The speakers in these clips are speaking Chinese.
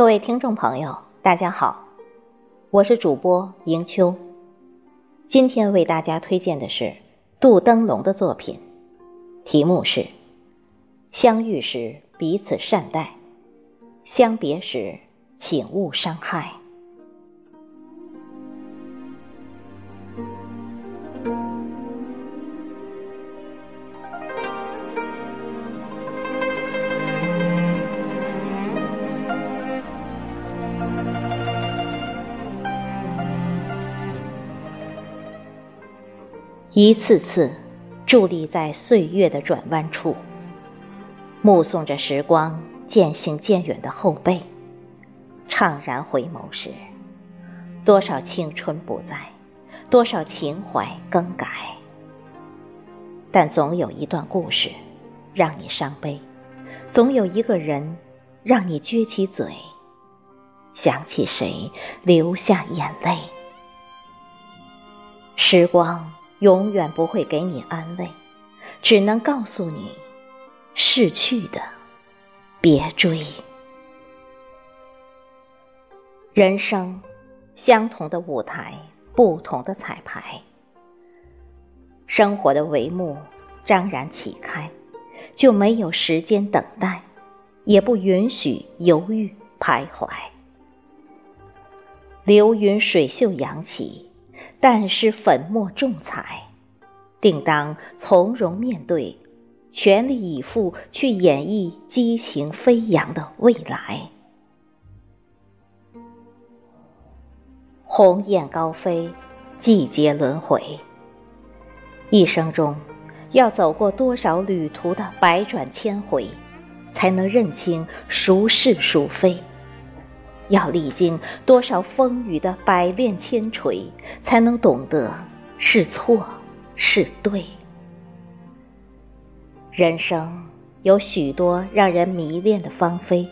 各位听众朋友，大家好，我是主播迎秋。今天为大家推荐的是杜登龙的作品，题目是“相遇时彼此善待，相别时请勿伤害”。一次次伫立在岁月的转弯处，目送着时光渐行渐远的后背，怅然回眸时，多少青春不在，多少情怀更改。但总有一段故事让你伤悲，总有一个人让你撅起嘴，想起谁流下眼泪。时光。永远不会给你安慰，只能告诉你：逝去的别追。人生，相同的舞台，不同的彩排。生活的帷幕张然启开，就没有时间等待，也不允许犹豫徘徊。流云水袖扬起。但是粉墨重彩，定当从容面对，全力以赴去演绎激情飞扬的未来。鸿雁高飞，季节轮回。一生中，要走过多少旅途的百转千回，才能认清孰是孰非？要历经多少风雨的百炼千锤，才能懂得是错是对。人生有许多让人迷恋的芳菲，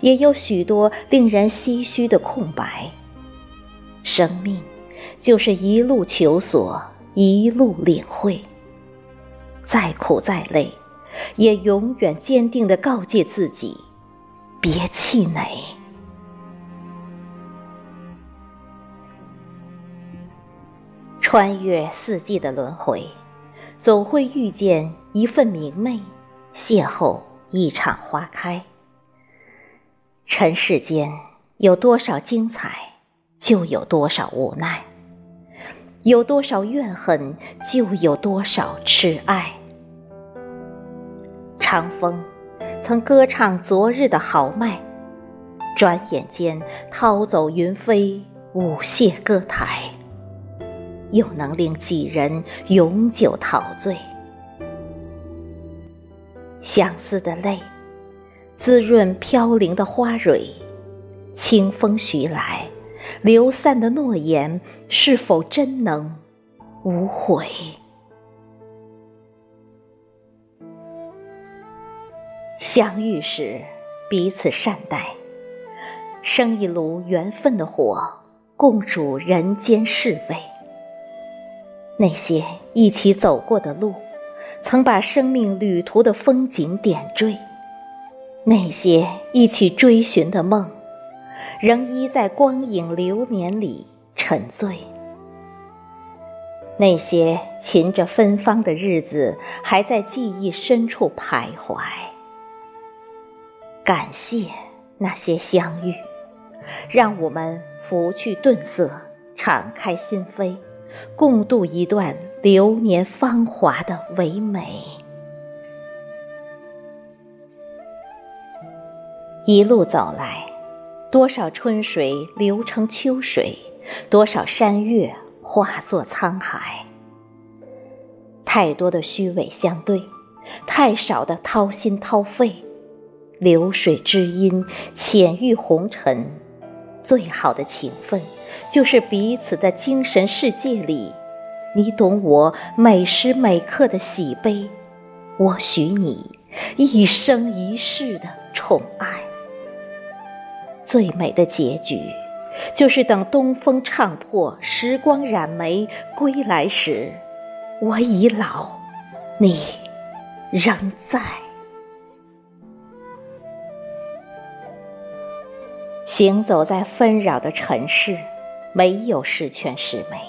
也有许多令人唏嘘的空白。生命就是一路求索，一路领会。再苦再累，也永远坚定地告诫自己：别气馁。穿越四季的轮回，总会遇见一份明媚，邂逅一场花开。尘世间有多少精彩，就有多少无奈；有多少怨恨，就有多少痴爱。长风曾歌唱昨日的豪迈，转眼间涛走云飞，舞榭歌台。又能令几人永久陶醉？相思的泪，滋润飘零的花蕊；清风徐来，流散的诺言，是否真能无悔？相遇时，彼此善待，生一炉缘分的火，共煮人间世味。那些一起走过的路，曾把生命旅途的风景点缀；那些一起追寻的梦，仍依在光影流年里沉醉；那些噙着芬芳的日子，还在记忆深处徘徊。感谢那些相遇，让我们拂去顿色，敞开心扉。共度一段流年芳华的唯美。一路走来，多少春水流成秋水，多少山岳化作沧海。太多的虚伪相对，太少的掏心掏肺。流水知音，浅遇红尘，最好的情分。就是彼此的精神世界里，你懂我每时每刻的喜悲，我许你一生一世的宠爱。最美的结局，就是等东风唱破，时光染眉归来时，我已老，你仍在。行走在纷扰的尘世，没有十全十美。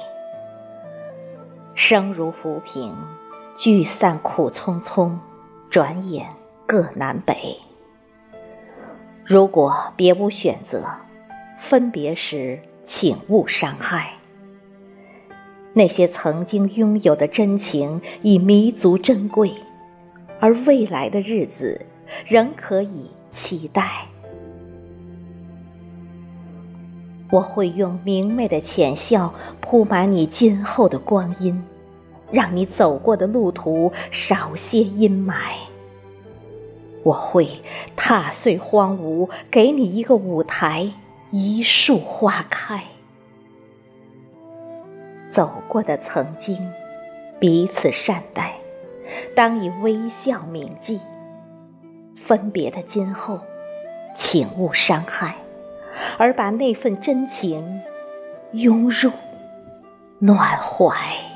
生如浮萍，聚散苦匆匆，转眼各南北。如果别无选择，分别时请勿伤害。那些曾经拥有的真情已弥足珍贵，而未来的日子仍可以期待。我会用明媚的浅笑铺满你今后的光阴，让你走过的路途少些阴霾。我会踏碎荒芜，给你一个舞台，一树花开。走过的曾经，彼此善待，当以微笑铭记；分别的今后，请勿伤害。而把那份真情拥入暖怀。